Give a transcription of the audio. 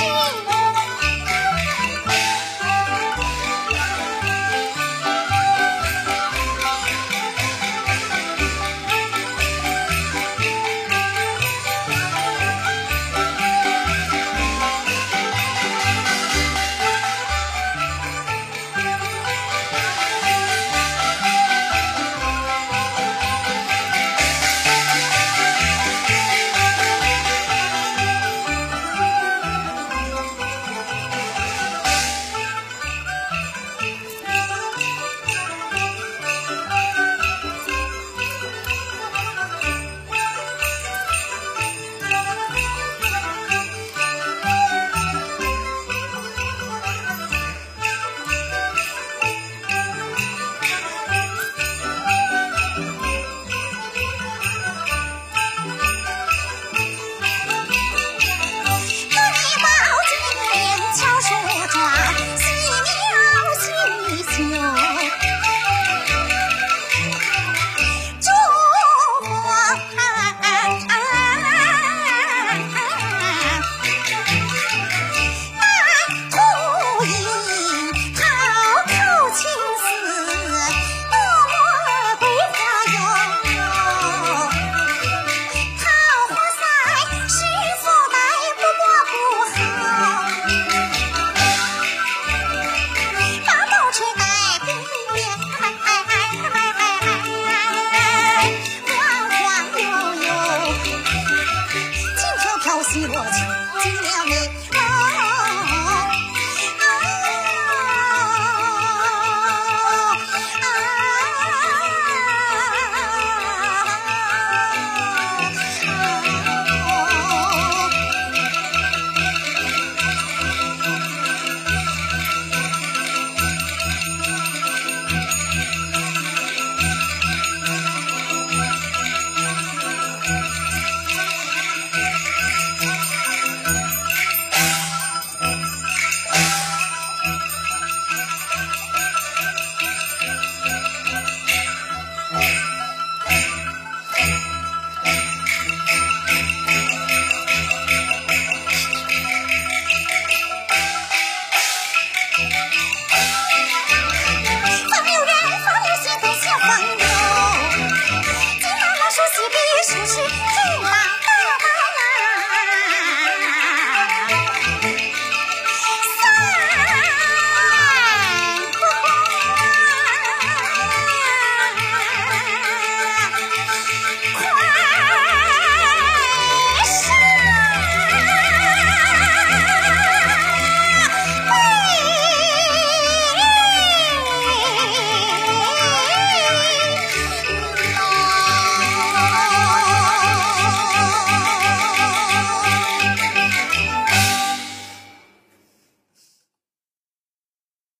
亲我亲亲了你